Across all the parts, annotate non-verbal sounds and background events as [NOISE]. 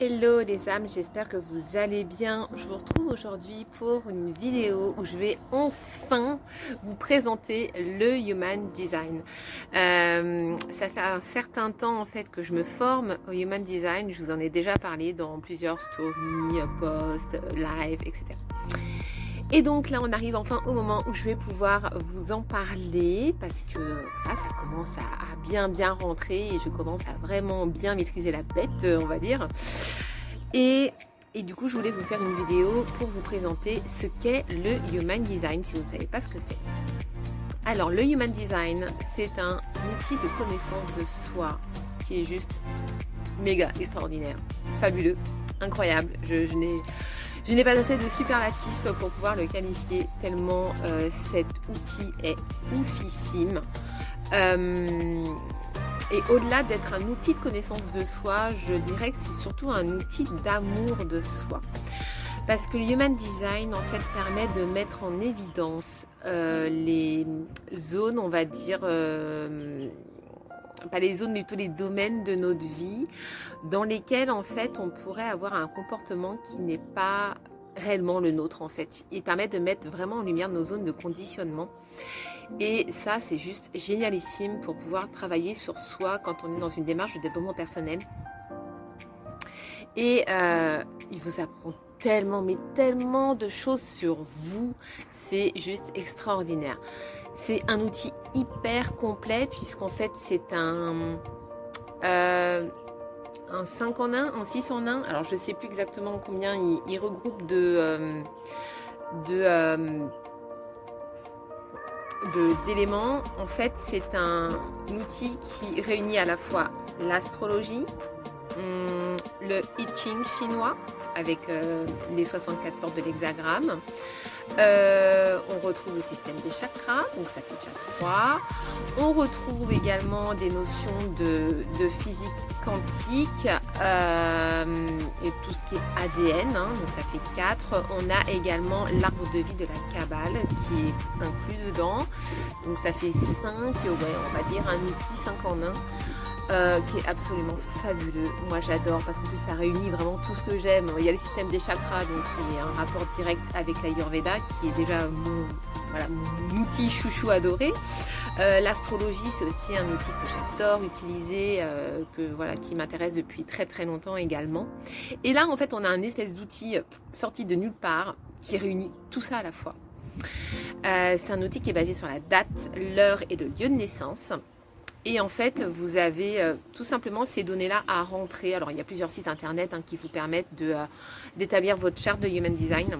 Hello les âmes, j'espère que vous allez bien. Je vous retrouve aujourd'hui pour une vidéo où je vais enfin vous présenter le Human Design. Euh, ça fait un certain temps en fait que je me forme au Human Design. Je vous en ai déjà parlé dans plusieurs stories, posts, live, etc. Et donc là, on arrive enfin au moment où je vais pouvoir vous en parler parce que là, ça commence à, bien bien rentrer et je commence à vraiment bien maîtriser la bête, on va dire. Et, et du coup, je voulais vous faire une vidéo pour vous présenter ce qu'est le Human Design si vous ne savez pas ce que c'est. Alors, le Human Design, c'est un outil de connaissance de soi qui est juste méga extraordinaire, fabuleux, incroyable. Je, je n'ai je n'ai pas assez de superlatifs pour pouvoir le qualifier tellement euh, cet outil est oufissime. Euh, et au-delà d'être un outil de connaissance de soi, je dirais que c'est surtout un outil d'amour de soi. Parce que le Human Design, en fait, permet de mettre en évidence euh, les zones, on va dire, pas les zones, mais plutôt les domaines de notre vie dans lesquels en fait on pourrait avoir un comportement qui n'est pas réellement le nôtre en fait. Il permet de mettre vraiment en lumière nos zones de conditionnement. Et ça, c'est juste génialissime pour pouvoir travailler sur soi quand on est dans une démarche de développement personnel. Et euh, il vous apprend tellement, mais tellement de choses sur vous. C'est juste extraordinaire. C'est un outil hyper complet puisqu'en fait c'est un, euh, un 5 en 1, un 6 en 1. Alors je ne sais plus exactement combien il, regroupe de, euh, euh, d'éléments. En fait c'est un outil qui réunit à la fois l'astrologie, hum, le I Ching chinois avec les 64 portes de l'hexagramme, euh, retrouve le système des chakras, donc ça fait déjà 3. On retrouve également des notions de, physique quantique euh, et tout ce qui est ADN, hein, donc ça fait 4. On a également l'arbre de vie de la Kabbale qui est inclus dedans, donc ça fait 5. Ouais, on va dire un outil 5 en 1. Euh, qui est absolument fabuleux. Moi j'adore parce qu'en plus ça réunit vraiment tout ce que j'aime. Il y a le système des chakras donc qui est un rapport direct avec l'Ayurveda qui est déjà mon, outil chouchou adoré. Euh, l'astrologie c'est aussi un outil que j'adore utiliser, euh, que voilà qui m'intéresse depuis très très longtemps également. Et là en fait on a un espèce d'outil sorti de nulle part qui réunit tout ça à la fois. c'est un outil qui est basé sur la date, l'heure et le lieu de naissance. Et en fait, vous avez euh, tout simplement ces données-là à rentrer. Alors, il y a plusieurs sites internet hein, qui vous permettent euh, d'établir votre charte de Human Design.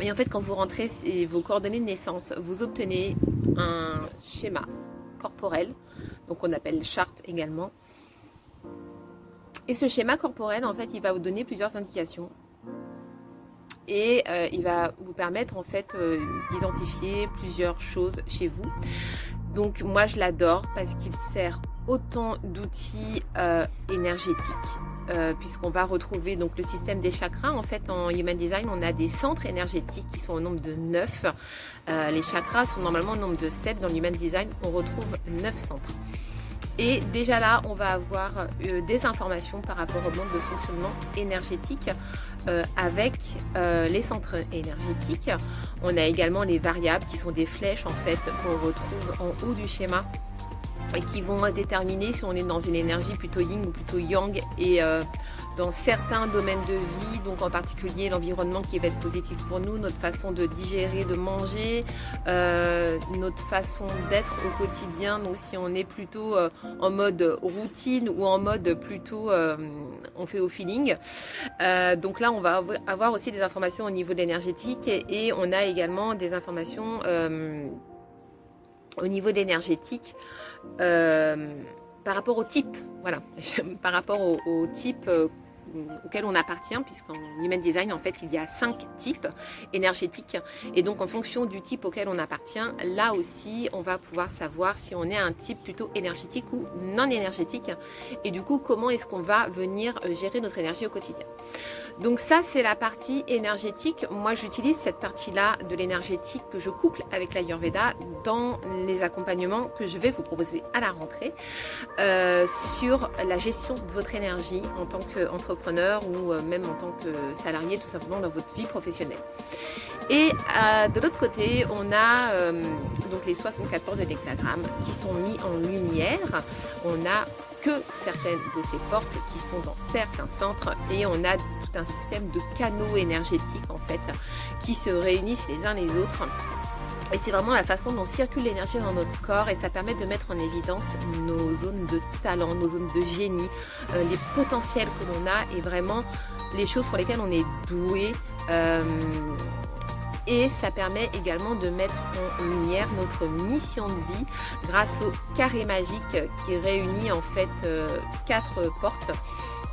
Et en fait, quand vous rentrez vos coordonnées de naissance, vous obtenez un schéma corporel, donc on appelle charte également. Et ce schéma corporel, en fait, il va vous donner plusieurs indications. Et euh, il va vous permettre, en fait, d'identifier plusieurs choses chez vous. Donc moi je l'adore parce qu'il sert autant d'outils euh, énergétiques euh, puisqu'on va retrouver donc le système des chakras. En fait, en Human Design, on a des centres énergétiques qui sont au nombre de 9. Euh, les chakras sont normalement au nombre de 7. Dans l'Human Design, on retrouve 9 centres. Et déjà là, on va avoir euh, des informations par rapport au mode de fonctionnement énergétique euh, avec euh, les centres énergétiques. On a également les variables qui sont des flèches en fait qu'on retrouve en haut du schéma et qui vont déterminer si on est dans une énergie plutôt yin ou plutôt yang et dans certains domaines de vie, donc en particulier l'environnement qui va être positif pour nous, notre façon de digérer, de manger, euh, notre façon d'être au quotidien. Donc si on est plutôt euh, en mode routine ou en mode plutôt euh, on fait au feeling. donc là, on va avoir aussi des informations au niveau de l'énergétique et, on a également des informations au niveau de l'énergétique par rapport au type, voilà, [LAUGHS] par rapport au, type auquel on appartient, puisqu'en Human Design, en fait, il y a cinq types énergétiques. Et donc, en fonction du type auquel on appartient, là aussi, on va pouvoir savoir si on est un type plutôt énergétique ou non énergétique. Et du coup, comment est-ce qu'on va venir euh, gérer notre énergie au quotidien. Donc ça, c'est la partie énergétique. Moi, j'utilise cette partie-là de l'énergétique que je couple avec l'Ayurveda dans les accompagnements que je vais vous proposer à la rentrée euh, sur la gestion de votre énergie en tant qu'entrepreneur ou même en tant que salarié, tout simplement dans votre vie professionnelle. Et de l'autre côté, on a donc les 64 portes de l'hexagramme qui sont mis en lumière. On a que certaines de ces portes qui sont dans certains centres et on a tout un système de canaux énergétiques en fait qui se réunissent les uns les autres. Et c'est vraiment la façon dont circule l'énergie dans notre corps et ça permet de mettre en évidence nos zones de talent, nos zones de génie, euh, les potentiels que l'on a et vraiment les choses pour lesquelles on est doué. Euh, et ça permet également de mettre en lumière notre mission de vie grâce au carré magique qui réunit en fait euh, quatre portes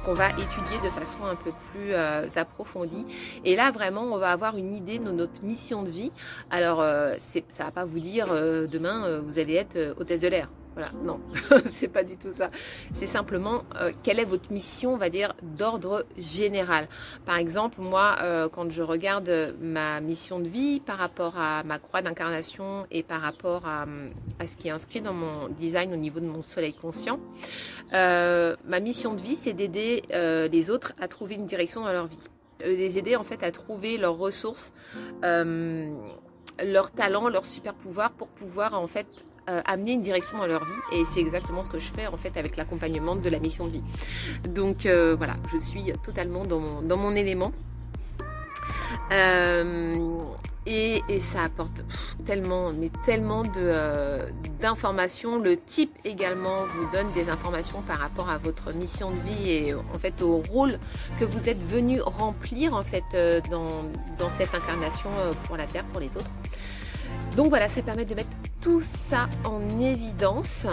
qu'on va étudier de façon un peu plus euh, approfondie. Et là, vraiment, on va avoir une idée de notre mission de vie. Alors, euh, ça va pas vous dire demain, vous allez être hôtesse de l'air. Voilà, non, [LAUGHS] c'est pas du tout ça. C'est simplement euh, quelle est votre mission, on va dire, d'ordre général. Par exemple, moi, euh, quand je regarde ma mission de vie par rapport à ma croix d'incarnation et par rapport à, ce qui est inscrit dans mon design au niveau de mon soleil conscient, euh, ma mission de vie, c'est d'aider les autres à trouver une direction dans leur vie. les aider en fait à trouver leurs ressources, leurs talents, leurs super pouvoirs pour pouvoir en fait euh, amener une direction dans leur vie. Et c'est exactement ce que je fais en fait avec l'accompagnement de la mission de vie. Donc euh, voilà, je suis totalement dans mon, élément. Euh, et, ça apporte tellement, mais tellement d'informations. Le type également vous donne des informations par rapport à votre mission de vie et en fait au rôle que vous êtes venu remplir en fait dans, dans cette incarnation pour la Terre, pour les autres. Donc voilà, ça permet de mettre tout ça en évidence.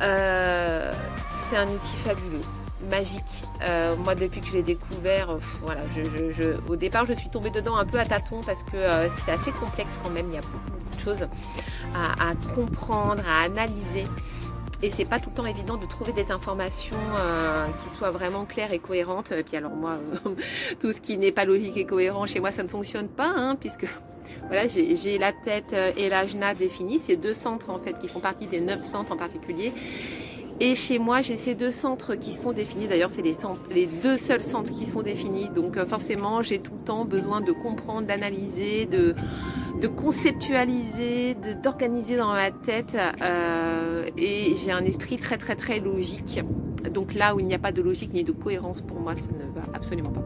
Euh, c'est un outil fabuleux magique. Euh, moi, depuis que je l'ai découvert, voilà, au départ, je suis tombée dedans un peu à tâtons parce que euh, c'est assez complexe quand même. Il y a beaucoup, de choses à, comprendre, à analyser. Et c'est pas tout le temps évident de trouver des informations qui soient vraiment claires et cohérentes. Et puis alors moi, [LAUGHS] tout ce qui n'est pas logique et cohérent chez moi, ça ne fonctionne pas, hein, puisque voilà, j'ai la tête euh, et l'ajna définis. C'est deux centres en fait qui font partie des neuf centres en particulier. Et chez moi, j'ai ces deux centres qui sont définis. D'ailleurs, c'est les, deux seuls centres qui sont définis. Donc euh, forcément, j'ai tout le temps besoin de comprendre, d'analyser, de, de conceptualiser, d'organiser dans ma tête. Euh, et j'ai un esprit très très très logique. Donc là où il n'y a pas de logique ni de cohérence, pour moi, ça ne va absolument pas.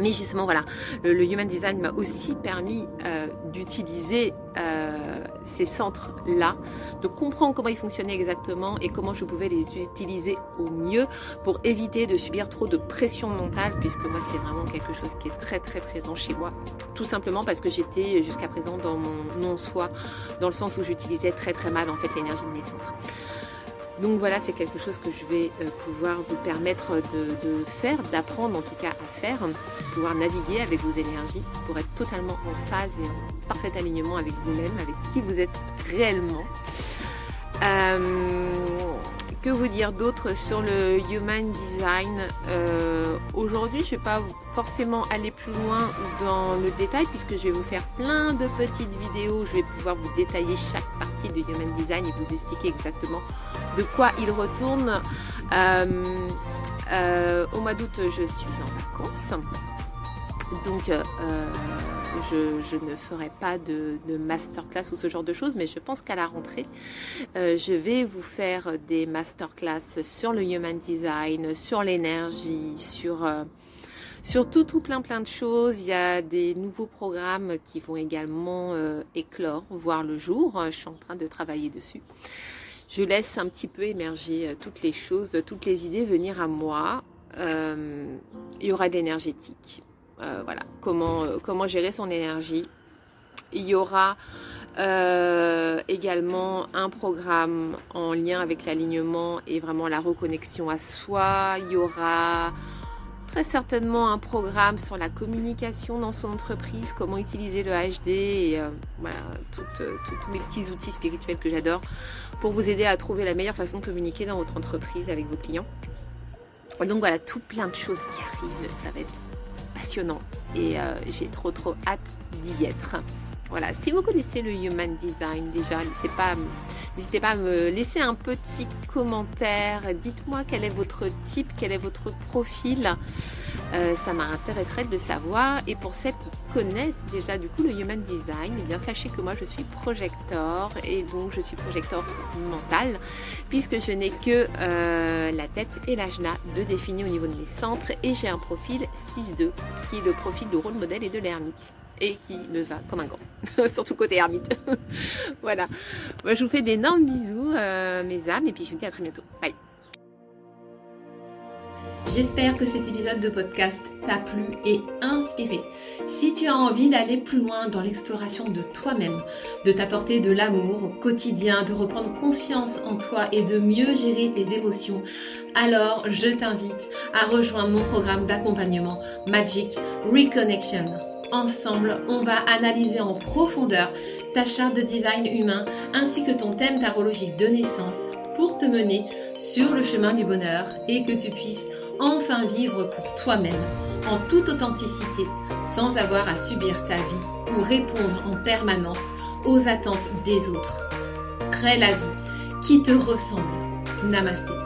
Mais justement, voilà, le, Human Design m'a aussi permis euh, d'utiliser euh, ces centres-là, de comprendre comment ils fonctionnaient exactement et comment je pouvais les utiliser au mieux pour éviter de subir trop de pression mentale, puisque moi, c'est vraiment quelque chose qui est très très présent chez moi. Tout simplement parce que j'étais jusqu'à présent dans mon non-soi, dans le sens où j'utilisais très très mal en fait l'énergie de mes centres. Donc voilà, c'est quelque chose que je vais euh, pouvoir vous permettre de, faire, d'apprendre en tout cas à faire, pouvoir naviguer avec vos énergies pour être totalement en phase et en parfait alignement avec vous-même, avec qui vous êtes réellement. Euh, que vous dire d'autre sur le Human Design? Euh, Aujourd'hui, je ne vais pas forcément aller plus loin dans le détail puisque je vais vous faire plein de petites vidéos. Je vais pouvoir vous détailler chaque partie du Human Design et vous expliquer exactement de quoi il retourne. Euh, euh, au mois d'août, je suis en vacances. Donc, je, ne ferai pas de, masterclass ou ce genre de choses, mais je pense qu'à la rentrée, euh, je vais vous faire des masterclass sur le human design, sur l'énergie, sur, euh, sur tout, tout plein, plein de choses. Il y a des nouveaux programmes qui vont également euh, éclore, voir le jour. Je suis en train de travailler dessus. Je laisse un petit peu émerger toutes les choses, toutes les idées venir à moi. il y aura de l'énergétique euh, voilà, comment, euh, comment gérer son énergie. Il y aura euh, également un programme en lien avec l'alignement et vraiment la reconnexion à soi. Il y aura certainement un programme sur la communication dans son entreprise, comment utiliser le HD et voilà, tous les petits outils spirituels que j'adore pour vous aider à trouver la meilleure façon de communiquer dans votre entreprise avec vos clients. Donc voilà, tout plein de choses qui arrivent. Ça va être passionnant et euh, j'ai trop trop hâte d'y être. Voilà, si vous connaissez le Human Design déjà, n'hésitez pas, à me laisser un petit commentaire. Dites-moi quel est votre type, quel est votre profil. Euh, ça m'intéresserait de le savoir. Et pour celles qui connaissent déjà du coup le Human Design, eh bien sachez que moi je suis projecteur et donc je suis projecteur mental puisque je n'ai que euh, la tête et l'ajna de définir au niveau de mes centres et j'ai un profil 6-2 qui est le profil de rôle modèle et de l'ermite et qui me va comme un gant, [LAUGHS] surtout côté ermite. [LAUGHS] voilà. Je vous fais d'énormes bisous, euh, mes âmes, et puis je vous dis à très bientôt. Bye. J'espère que cet épisode de podcast t'a plu et inspiré. Si tu as envie d'aller plus loin dans l'exploration de toi-même, de t'apporter de l'amour au quotidien, de reprendre confiance en toi et de mieux gérer tes émotions, alors je t'invite à rejoindre mon programme d'accompagnement Magic Reconnection. Ensemble, on va analyser en profondeur ta charte de design humain ainsi que ton thème tarologique de naissance pour te mener sur le chemin du bonheur et que tu puisses enfin vivre pour toi-même en toute authenticité sans avoir à subir ta vie ou répondre en permanence aux attentes des autres. Crée la vie qui te ressemble. Namasté.